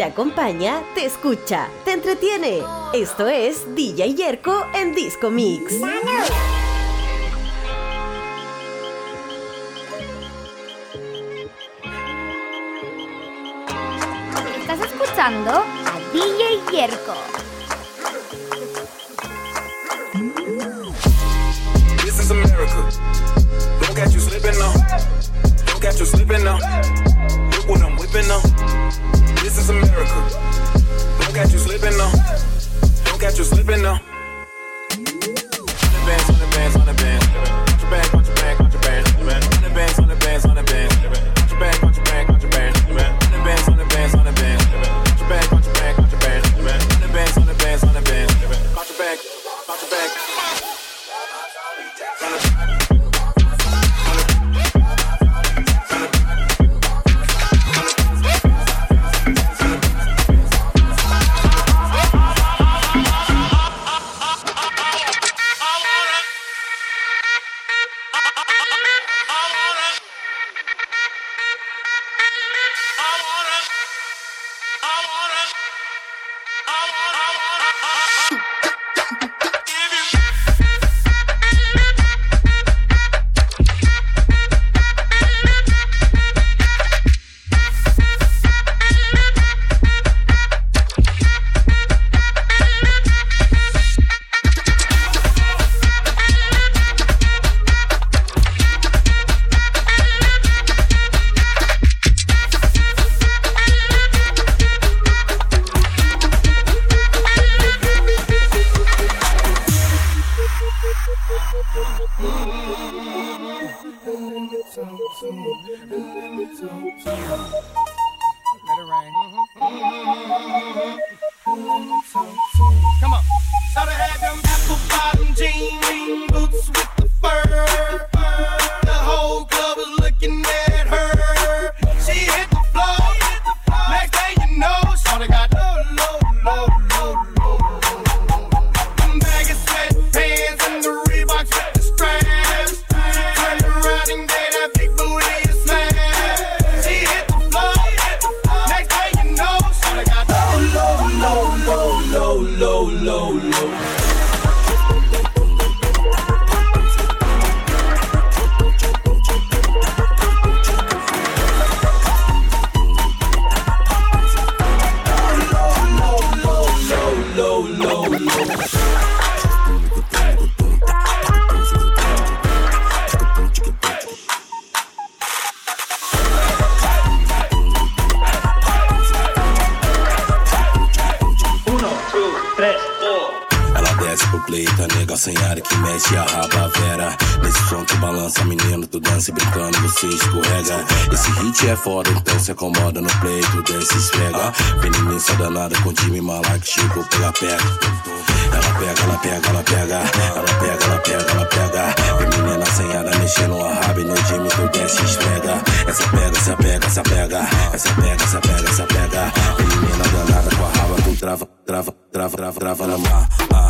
te acompaña, te escucha, te entretiene. Esto es DJ Yerko en Disco Mix. ¿Estás escuchando? you're slipping now. você escorrega. Esse hit é foda, então se acomoda no peito, desce esfrega. Veneninha danada com time mala que chegou pela. Ela pega, ela pega, ela pega, ela pega, ela pega, ela pega. Vem menina assanhada mexendo a raba e no time então tu desce esfrega. Essa pega, essa pega, essa pega, essa pega, essa pega, essa pega. Vem menina danada com a raba, com trava, trava, trava, trava, trava na mar.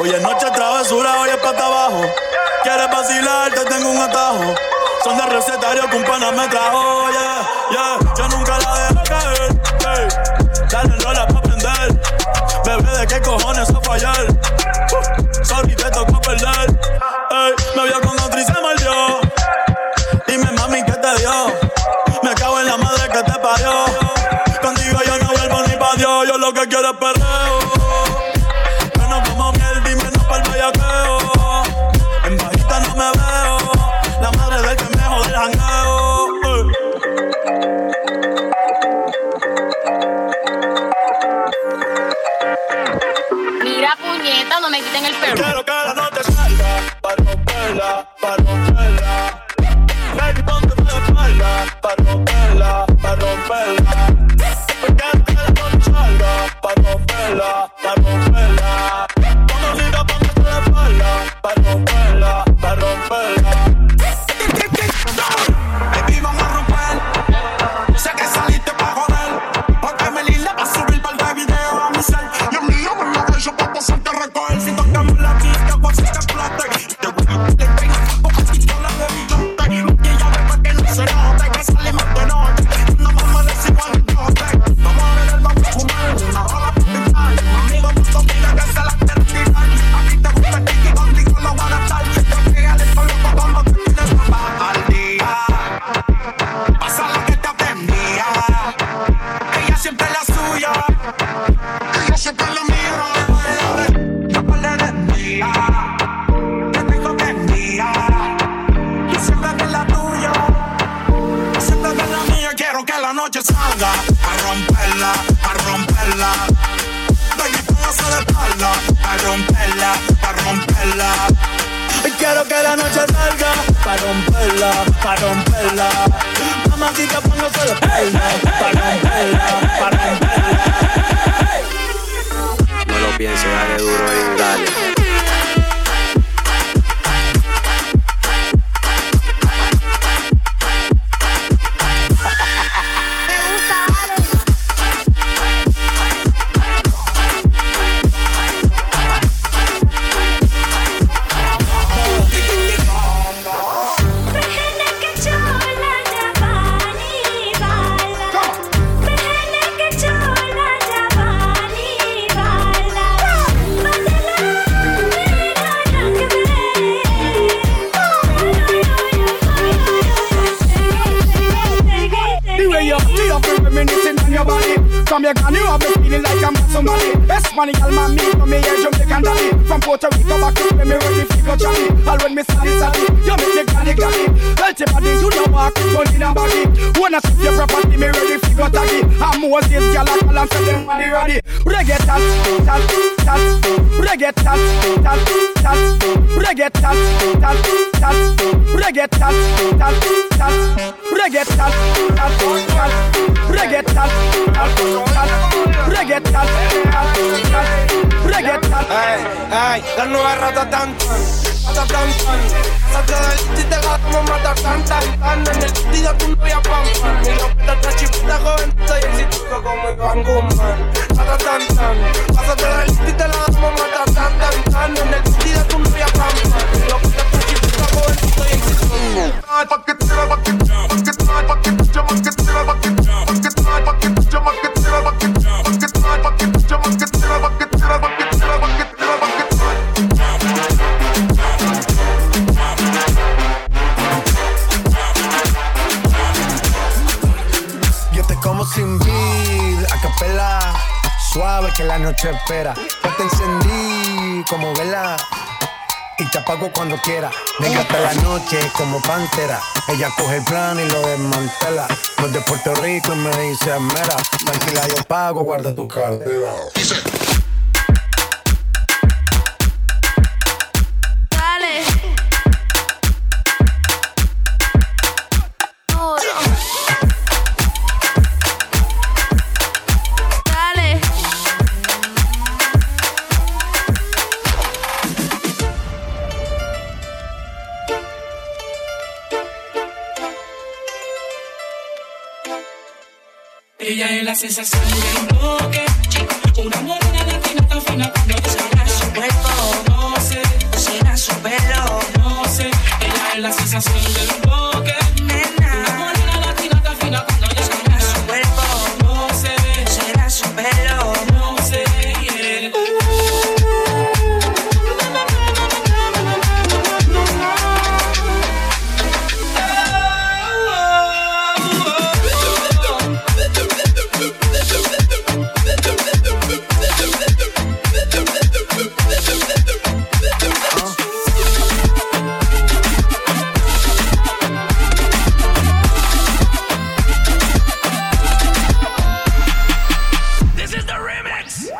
Hoy es noche travesura, hoy es pata abajo. Quieres vacilar, te tengo un atajo. Son de recetario que un pana me trajo, yeah, yeah. Yo nunca la dejo caer, hey. Dale rola pa' prender. Bebé, ¿de qué cojones a fallar? Jamaican, you have me feeling like I'm somebody. Best money, y'all man, me from me here, Jamaican dolly. From Puerto Rico back to me, me run me figure jolly. All when me sally sally, you make me granny granny. Healthy body, you know walk it down in a body. Wanna see your property, me ready figure taggy. I'm Moses, y'all a call and tell them money ready. Reggaeton, tal, tal, reggaeton, reggae tal, tal, tal, reggae tal, tal, tal, reggae tal, tal tat Reggae tat tat tat Reggae tat tat tat Reggae tat tat tat Reggae tat Ey, ey, la nueva rata tan tan, rata tan tan. Saca del y te gato como mata tan tan tan. En el sentido tu novia pam pam. Lo peta otra chipita joven, estoy exitoso como Iván Guzmán. Rata tan tan, pásate del y te la das como mata tan tan tan. En el tu novia pam pam. Y lo peta espera. Ya te encendí como vela y te apago cuando quiera. Venga hasta la noche como pantera. Ella coge el plan y lo desmantela. No es de Puerto Rico y me dice mera. Tranquila, yo pago, guarda tu cartera. Ella es la sensación del bloque. Una morena latina tan fina cuando descarga su cuerpo. No sé, será su pelo. No sé, ella es la sensación del bloque.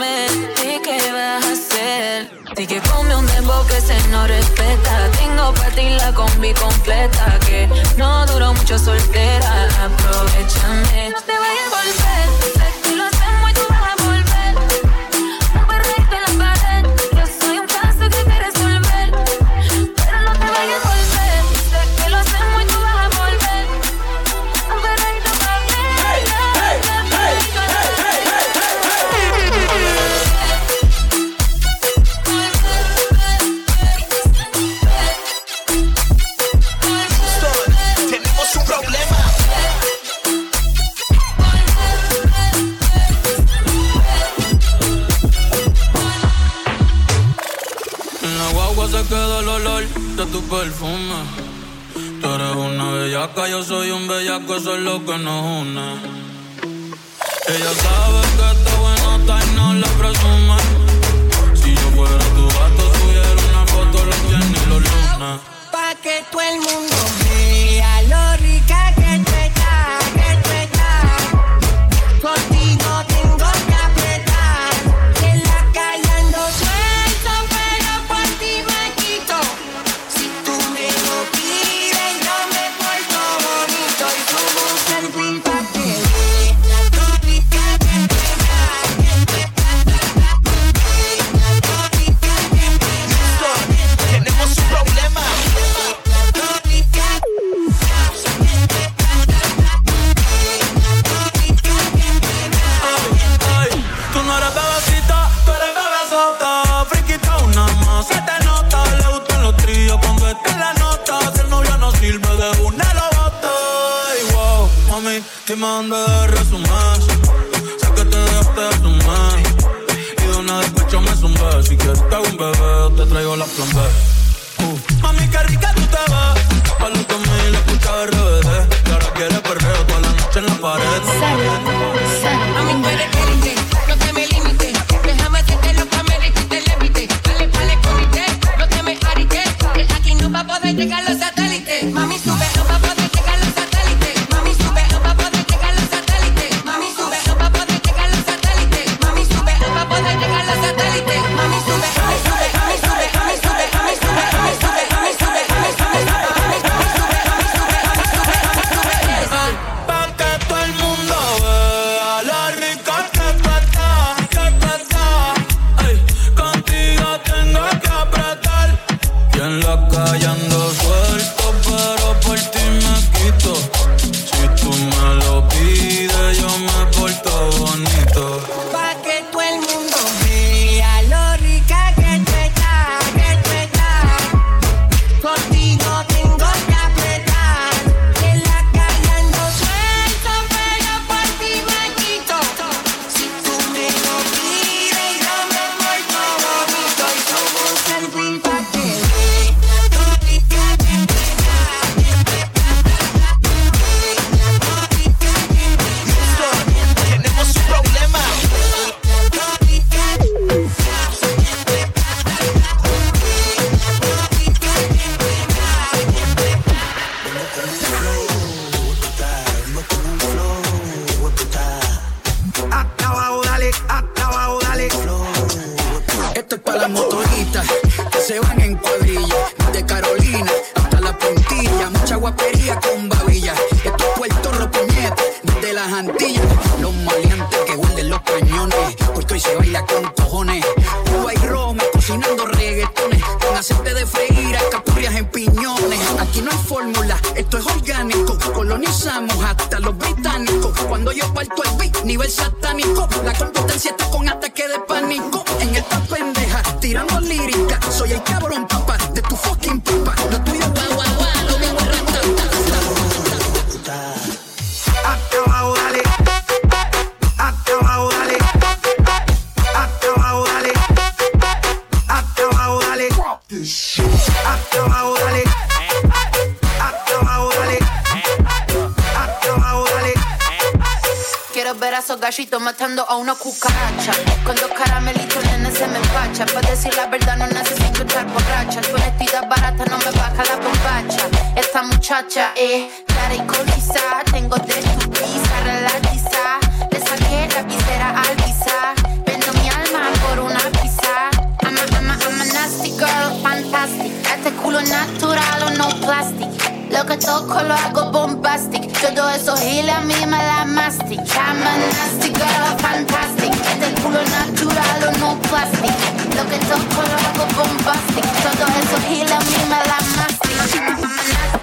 Comer. ¿Y qué vas a hacer? Di que come un dembow que se no respeta. Tengo para ti la combi completa. Que no duró mucho soltera. Aprovechame. yo soy un bellaco, eso es lo que nos une. Ella sabe que está buenota y no la presuma. Si yo fuera tu gato, tuviera una foto los viernes y los lunes. Pa' que todo el mundo yo la plombé. muchacha, eh. Clara y concisa, tengo de tu risa, relatiza. Le saqué la visera al pisar. Vendo mi alma por una pizza. I'm a, I'm a, I'm a nasty girl, fantastic. Este culo natural o no plastic. Lo que toco lo hago bombastic. Todo eso gila a mí me la mastic. I'm a nasty girl, fantastic. Este culo natural o no plastic. Lo que toco lo hago bombastic. Todo eso gila a mí me la mastic. I'm a nasty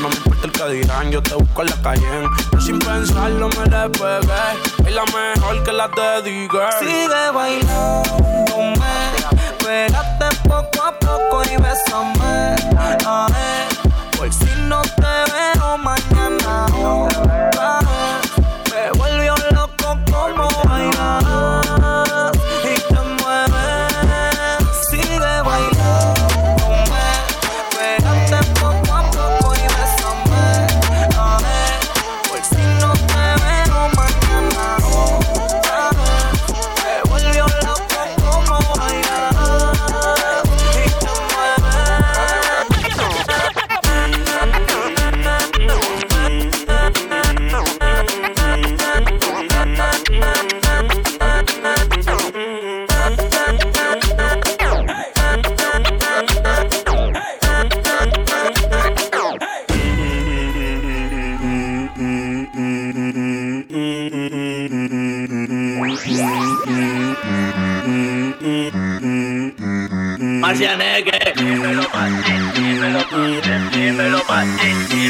No me importa el que dirán, yo te busco en la calle. Yo sin pensarlo me le pegué. Es la mejor que la te diga. Sigue bailándome. Pégate poco a poco y bésame. A ver, por si no te veo mañana. Otra vez. Me volvió loco como bailar.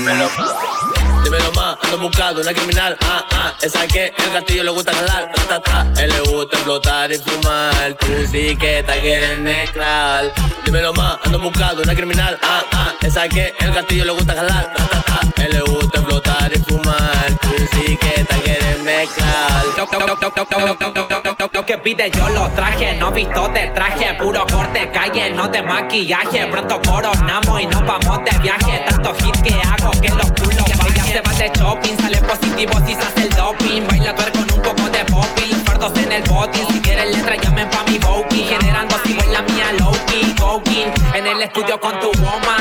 Dímelo más. Dímelo más, ando buscando una criminal, ah, ah, esa que el castillo le gusta jalar, ta, ta, ta. Él le gusta explotar y fumar, tú sí que te quieres mezclar. Dímelo más, ando buscando una criminal, ah, ah, esa que el castillo le gusta jalar, ta, ta, ta. Él le gusta explotar y fumar, tú sí que te quieres mezclar. Pide yo lo traje, no visto de traje, puro corte, calle, no de maquillaje. Pronto coronamos y nos vamos de viaje. Tanto hit que hago que los culos Ella se va de shopping, sale positivo si se hace el doping. Baila tuer con un poco de popping, fardos en el botín. Si quieres letra, llamen pa' mi booking. Generando así la mía low-key, go-king. En el estudio con tu woman,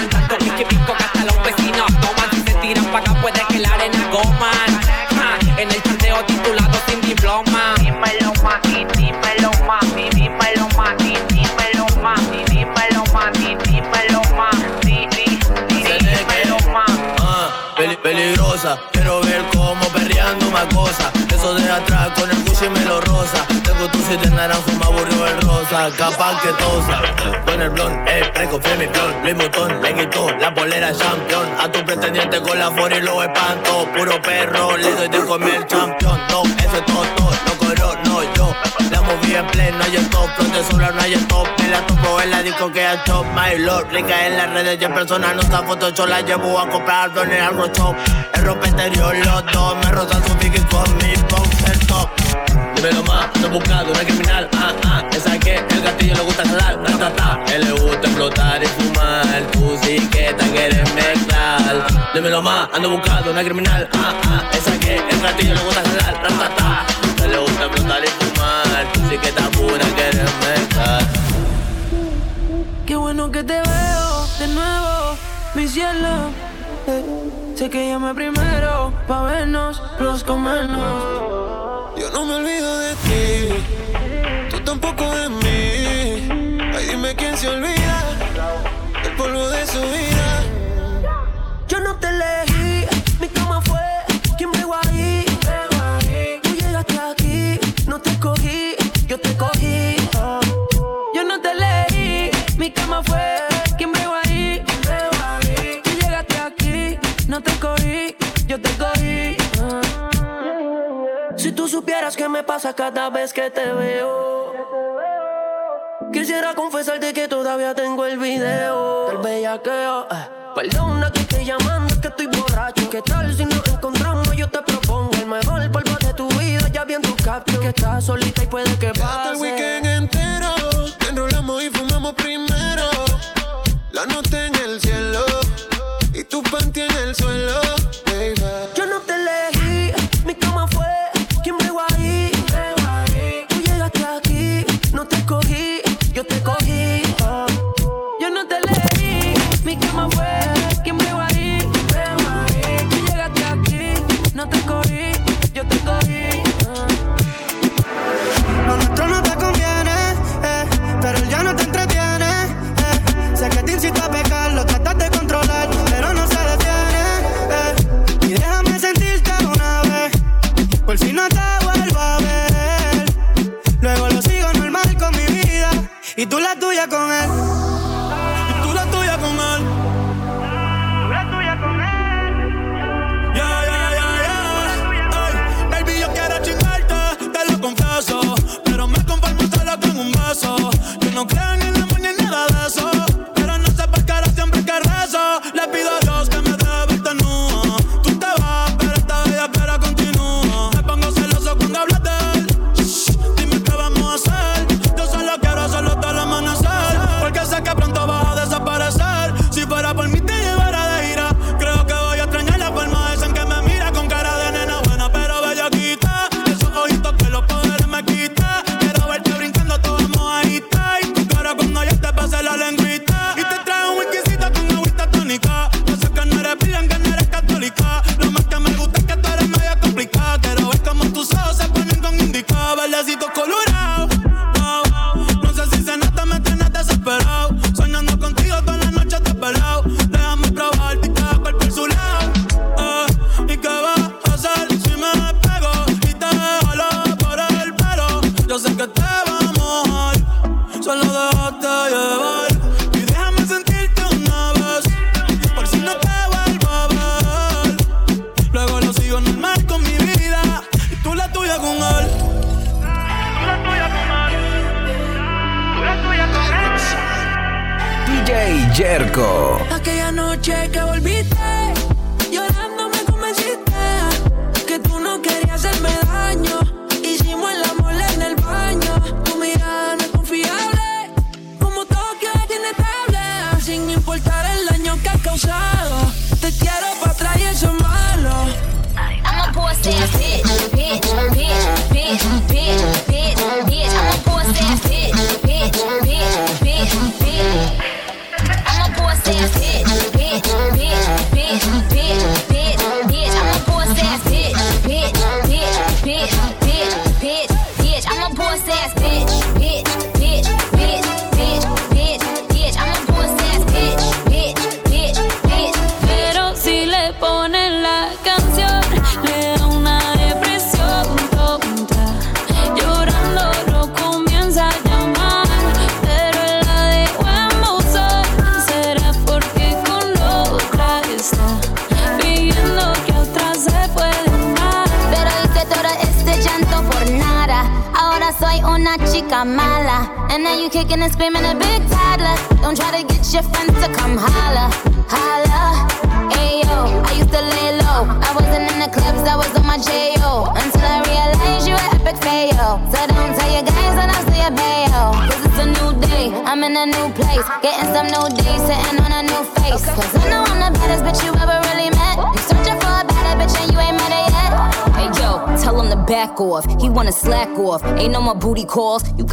de atrás con el Gucci me lo rosa. Tengo tu siete naranjo, me aburrió el rosa. Capaz que tosa, con el blond, eh, preco, mi blond. Luis Butón, le quitó la polera champion. A tu pretendiente con la for y lo espanto. Puro perro, le doy de comer champion. No, eso es todo. Moví en pleno y el top, no hay stop. Me la topo en la disco que es top, my lord. Rica en las redes y en persona no está foto, yo la llevo a comprar en el algo shop. El ropa interior, los dos me rozan su pique con mi boxer top. Dímelo más, ando buscando una criminal, ah, ah, esa que el gatillo le gusta jalar, ta, ta, ta. Él le gusta explotar y fumar, tú sí que te quieres mezclar. Dímelo más, ando buscando una criminal, ah, ah, esa que el gatillo le gusta jalar, ta, ta, ta. Él le gusta explotar y fumar, que te pura quieres. Qué bueno que te veo de nuevo, mi cielo. Eh, sé que llamé primero pa' vernos, los comernos. Yo no me olvido de ti, tú tampoco de mí. Ay, dime quién se olvida del polvo de su vida. Yo no te elegí, mi cama fue yo te cogí. Yo no te elegí, mi cama fue quien me ahí. Tú llegaste aquí, no te cogí, yo te cogí. Si tú supieras qué me pasa cada vez que te veo. Quisiera confesarte que todavía tengo el video del bellaqueo. eh. Perdona que estoy llamando, que estoy borracho. ¿Qué tal si nos encontramos? Yo te propongo el mejor Ya vi en tu caption que estás solita y puede que Hasta el pase. weekend entero, te enrolamos y fumamos primero. La nota en el cielo y tu panty en el suelo, Y tú la tuya con él. Y tú la tuya con él. Tú la tuya con él. Yeah, yeah, yeah, yeah. Hey, baby, yo quiero chingarte, te lo confieso. Pero me conformo solo con un beso. Yo no creo en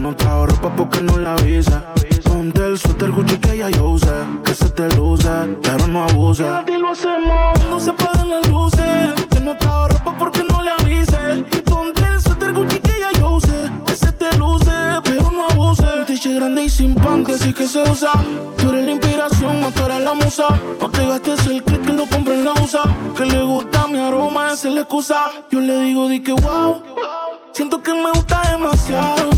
no trajo ropa porque no la avisa. Ponte el suéter Gucci que ya yo usé. Que se te luce, pero no. Quédate y lo hacemos cuando se paguen las luces. Que no ropa porque no le avise. Ponte el suéter Gucci que ya yo usé. Que se te luce, pero no abuse. Un t grande y sin pan que sí que se usa. Tú eres la inspiración, no tú la musa. No te gastes el click que lo compre en la usa. Que le gusta mi aroma, esa es la excusa. Yo le digo, di que wow. Siento que me gusta demasiado.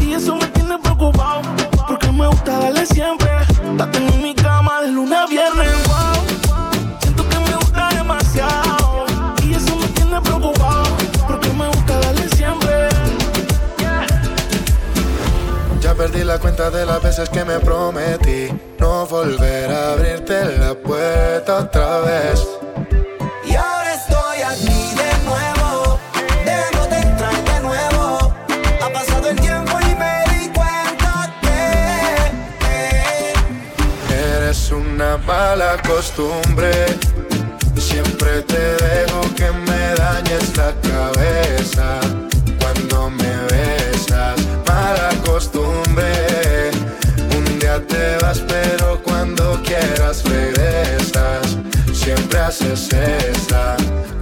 Y eso me tiene preocupado. Porque me gusta darle siempre. La tengo en mi cama de lunes a viernes. Wow. Siento que me gusta demasiado. Y eso me tiene preocupado. Porque me gusta darle siempre. Ya perdí la cuenta de las veces que me prometí no volver a abrirte la puerta otra vez. Mala costumbre. Siempre te dejo que me dañes la cabeza cuando me besas. Mala costumbre. Un día te vas, pero cuando quieras regresas. Siempre haces esa.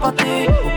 tuya la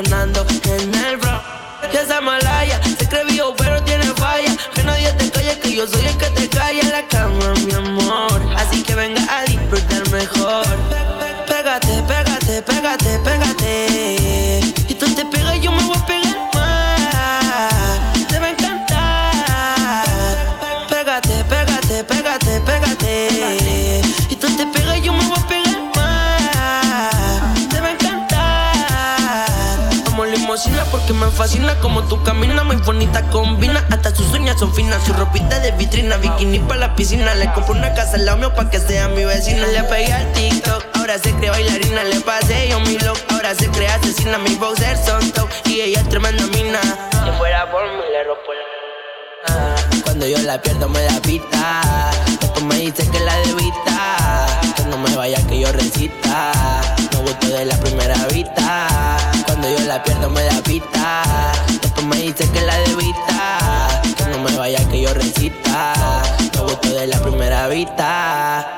en el bro. Ya esa malaya, se vivo pero tiene falla, que nadie te calle, que yo soy el que te calla la cama, mi amor. Me fascina como tú caminas, muy bonita combina. Hasta sus uñas son finas, su ropita de vitrina, bikini para la piscina. Le compro una casa al lado mío pa' que sea mi vecina. Le pegué al TikTok, ahora se cree bailarina. Le pasé yo mi look, ahora se cree asesina. Mi boxer son top y ella es tremenda mina. Si fuera por mí, le rompo la cuando yo la pierdo me da pita Después me dice que la debita Que no me vaya que yo recita No gusto de la primera vista Cuando yo la pierdo me da pita senhorita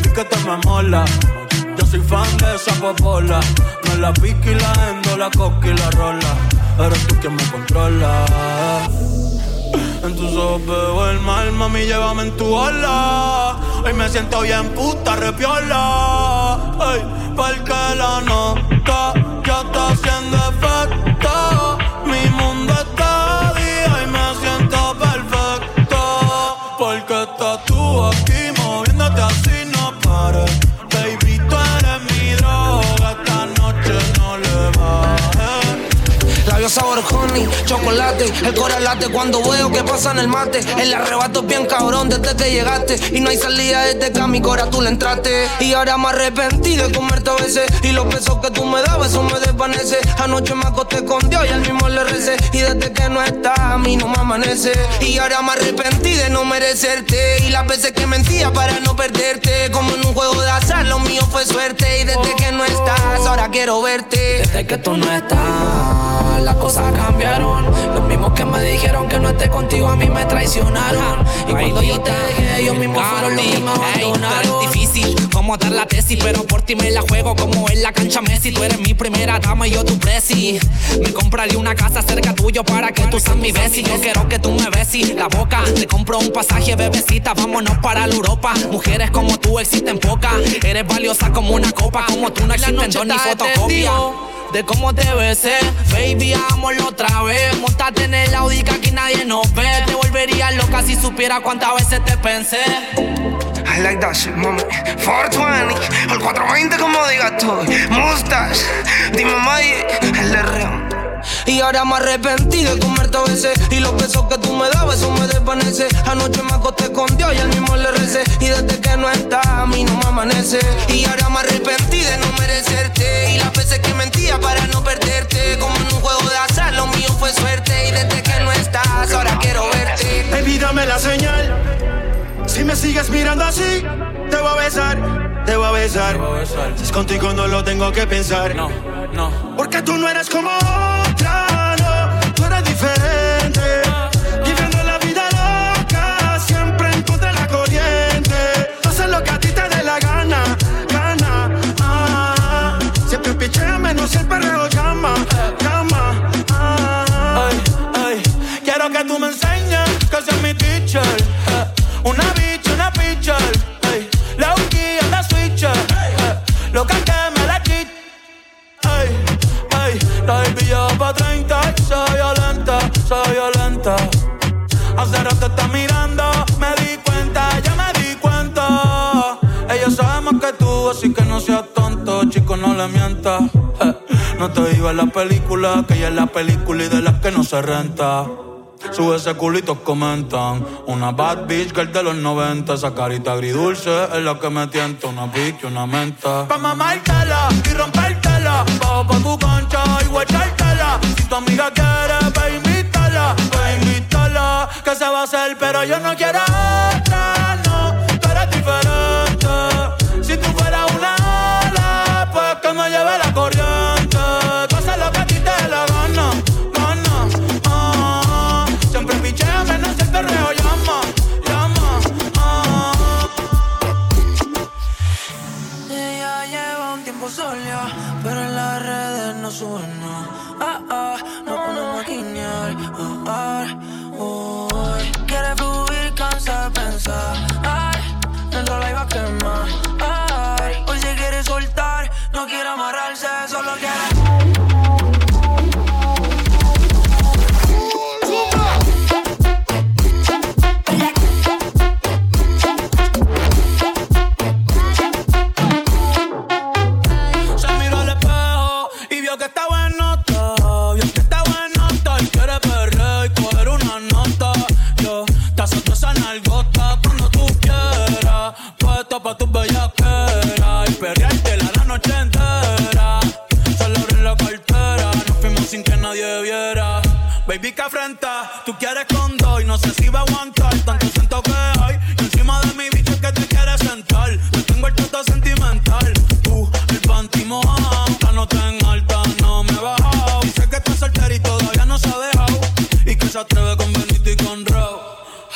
Tu piquete me mola. Yo soy fan de esa popola. No la pique y la endo, la coca y la rola. Eres tú quien me controla. En tus ojos veo el mal, mami, llévame en tu ola. Hoy me siento bien puta, repiola. Ey, porque la nota ya está haciendo efecto. Mi mundo chocolate. El corazón late cuando veo que pasa en el mate. El arrebato es bien cabrón desde que llegaste. Y no hay salida desde que a mi cora tú le entraste. Y ahora me arrepentí de comerte a veces. Y los besos que tú me dabas, eso me desvanece. Anoche me acosté con Dios y al mismo le recé. Y desde que no estás, a mí no me amanece. Y ahora me arrepentí de no merecerte. Y las veces que mentía para no perderte. Como en un juego de azar, lo mío fue suerte. Y desde que no estás, ahora quiero verte. Desde que tú no estás, las cosas cambiaron. Los mismos que me dijeron que no esté contigo a mí me traicionaron. Y cuando yo te dejé, ellos mismos fueron los que me abandonaron. Es difícil como dar la tesis, pero por ti me la juego como en la cancha Messi. Tú eres mi primera dama y yo tu presi. Me compraré una casa cerca tuyo para que tú seas mi besi. Yo quiero que tú me besis la boca. Te compro un pasaje, bebecita, vámonos para la Europa. Mujeres como tú existen pocas. Eres valiosa como una copa, como tú no existen dos ni fotocopia de cómo te besé. Baby, hagámoslo otra vez. Montate en el Audi que aquí nadie nos ve. Te volvería loca si supiera cuántas veces te pensé. I like that shit, mami. 420, el 420 como digas tú. Mustache, dime Maya, el R. Y ahora me arrepentí de comerte a veces. Y los besos que tú me dabas, eso me desvanece. Anoche me acosté con Dios y al mismo le recé. Y desde que no estás, a mí no me amanece. Y ahora me arrepentí de no merecerte. Y las veces que mentía para no perderte. Como en un juego de azar, lo mío fue suerte. Y desde que no estás, ahora quiero verte. Baby, dame la señal. Si me sigues mirando así, te voy a besar, te voy a besar. Si es contigo no lo tengo que pensar. No, no. Porque tú no eres como Eh, No te digas la película, que ella es la película y de las que no se renta. Sube ese culito, comentan. Una bad bitch girl de los 90. Esa carita agridulce es la que me tienta. Una pique, una menta. Pa' mamártela y rompértela. Bajo pa' tu concha y guachártela. Si tu amiga quiere, pa' invítala. Pa' invítala. Que se va a hacer, pero yo no quiero otra,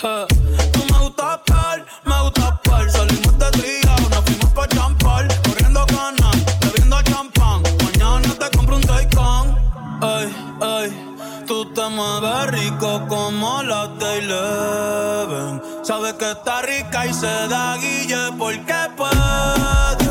Tú me gusta par, me gusta par. Salimos de tría, nos fuimos pa' champar. Corriendo canas, bebiendo champán. Mañana te compro un Taycan. Ay, ay. Tú te mueves rico como la Eleven. Sabes que está rica y se da guille porque puede.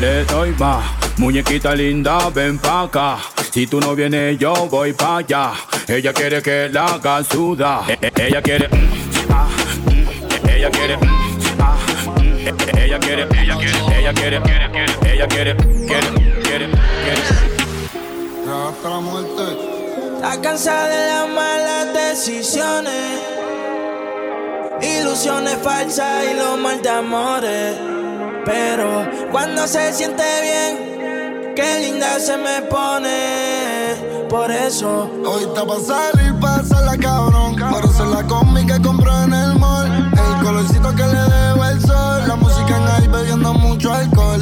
Le doy más. Muñequita linda, ven pa' acá. Si tú no vienes, yo voy pa' allá. Ella quiere que la haga suda. E- Ella quiere. mm, ah, mm, Ella quiere. mm, ah, mm, e- Ella quiere. Ella quiere. Ella quiere. quiere, quiere, Ella quiere. Quiere. Quiere. Quiere. Hasta la muerte. Está cansada de las malas decisiones, ilusiones falsas y los mal de amores. Pero cuando se siente bien, qué linda se me pone. Por eso Hoy está pa' salir, pasarla cabrón. Por eso la combi que compró en el mall. El colorcito que le debo el sol. La música en ahí bebiendo mucho alcohol.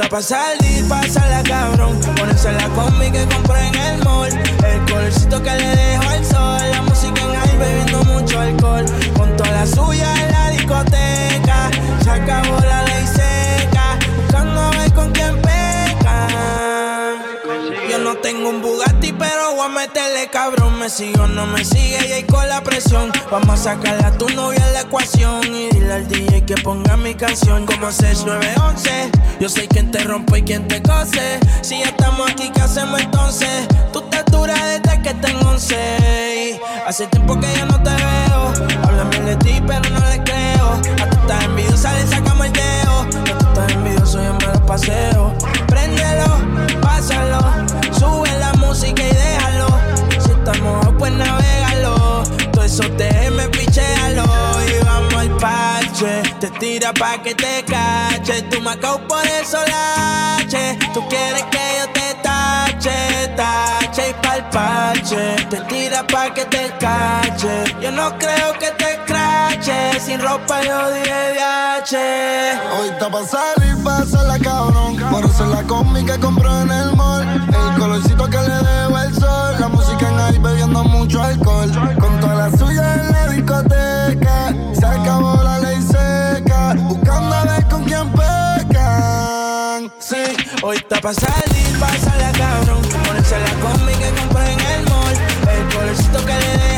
Está pa' salir, pasarla cabrón. Ponerse la combi que compré en el mall. El colorcito que le dejo al sol. La música en high bebiendo mucho alcohol. Con toda la suya en la discoteca. Se acabó la meterle cabrón. Me sigo, no me sigue y ahí con la presión. Vamos a sacarle a tu novia la ecuación. Y dile al DJ que ponga mi canción como 6911. Yo soy quien te rompe y quien te cose. Si ya estamos aquí, ¿qué hacemos entonces? Tú te duras desde que tengo 11. Y Hace tiempo que yo no te veo. Hablan bien de ti, pero no le creo. A tú estás envidiosa, le sacamos el dedo. A tú estás envidioso, yo me lo paseo. Préndelo, pásalo. Sube la música y déjalo. Pues navegalo. Todo eso déjeme pichéalo. Y vamos al parche. Te tira pa' que te cache. Tú me por eso lache. Tú quieres que yo te tache, tache y pa'l parche. Te tira pa' que te cache. Yo no creo que te crache. Sin ropa yo dije viaje. Hoy está pa' salir, pasarla cabrón. Por eso la que compró en el mall. Mucho alcohol. Con toda la suya en la discoteca. Se acabó la ley seca. Buscando a ver con quién pecan. Sí, hoy está pa' salir, pasarla cabrón. Ponerse la combi que compré en el mall. El colorcito que le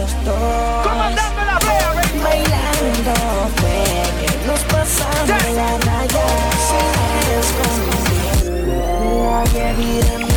los dos. Comandando la fea, baby Bailando que nos pasamos yeah. la raya. Sin escondiendo. No hay evidencia.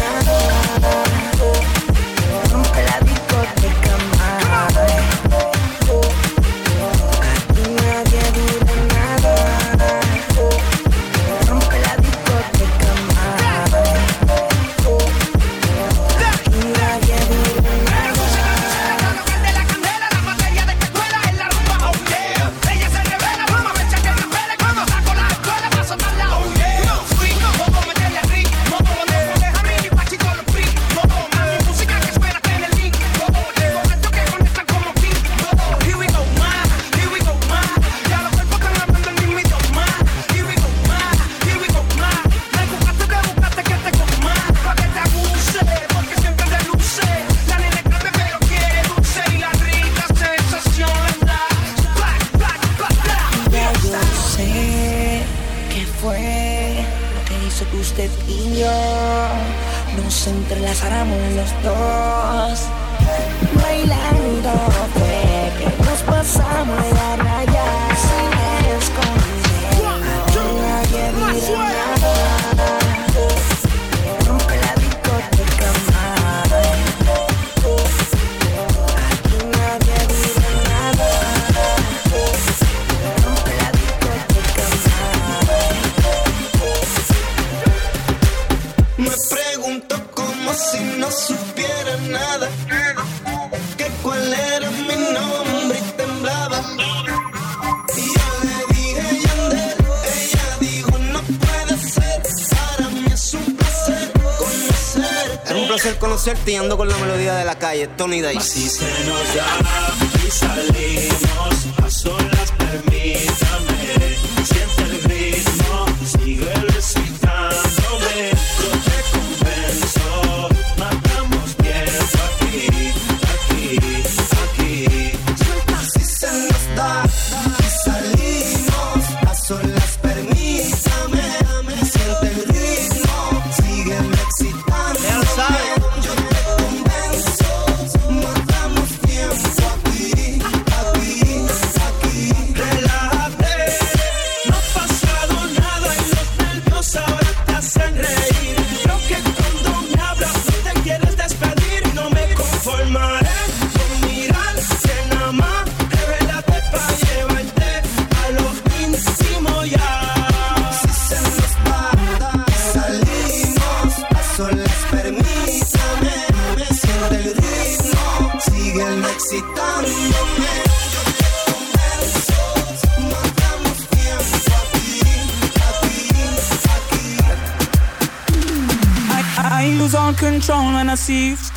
ando con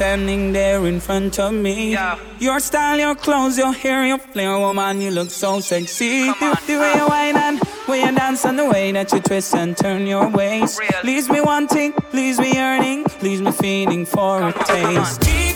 standing there in front of me. Yeah. Your style, your clothes, your hair, your flair, woman, you look so sexy. Come on, the way you whine and way you dance and the way that you twist and turn your waist. Leaves me wanting, leaves me yearning, leaves me feeling for Come a taste. On.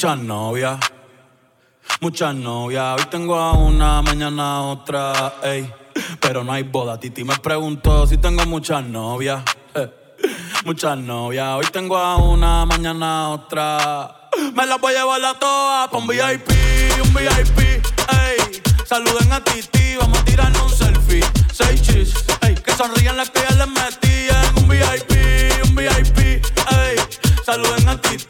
muchas novias, muchas novias. Hoy tengo a una, mañana otra, ey. Pero no hay boda. Titi me preguntó si tengo muchas novias, eh. muchas novias. Hoy tengo a una, mañana otra. Me las voy a llevar a todas pa' un VIP, un VIP, ey. Saluden a Titi, vamos a tirar un selfie. Seis chis, ey. Que sonríen las que ya les metí en un VIP, un VIP, ey. Saluden a Titi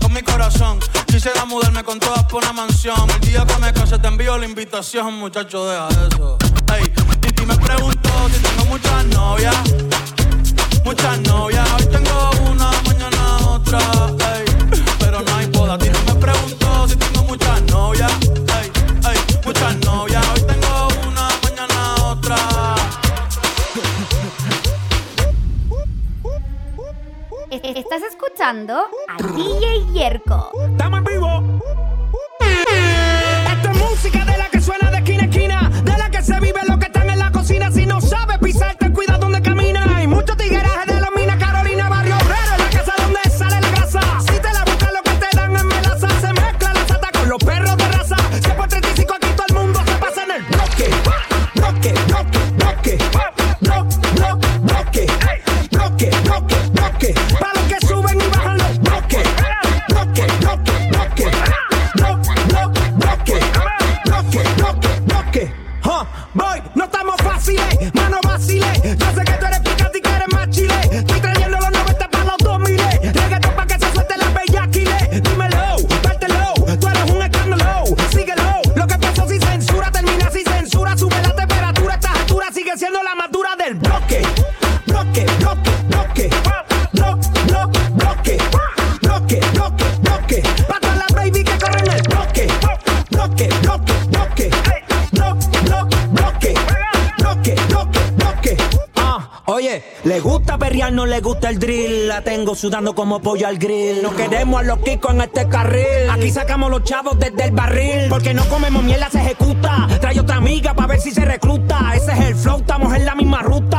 mi corazón. Quisiera mudarme con todas por una mansión. El día que me case te envío la invitación, muchacho, deja eso. Ey, Titi me preguntó si tengo muchas novias. Muchas novias, hoy tengo una, mañana otra. Ey, pero no hay boda. Titi me preguntó si tengo muchas novias. Estás escuchando a DJ Yerko. Estamos en vivo. Esta es música de la que suena de esquina a esquina, de la que se vive lo que están en la cocina. Si no sabes pisar, ten cuidado donde camina. Hay muchos tiguerajes de la mina Carolina, barrio obrero, en la casa donde sale la grasa. Si te la buscas, lo que te dan en melaza. Se mezcla la sata con los perros de raza. 100 por 35 aquí todo el mundo se pasa en el bloque. Bloque, bloque, bloque. Bloque, bloque, bloque. Bloque, bloque, bloque. Para le gusta el drill. La tengo sudando como pollo al grill. No queremos a los kikos en este carril. Aquí sacamos los chavos desde el barril. Porque no comemos mierda, se ejecuta. Trae otra amiga para ver si se recluta. Ese es el flow, estamos en la misma ruta.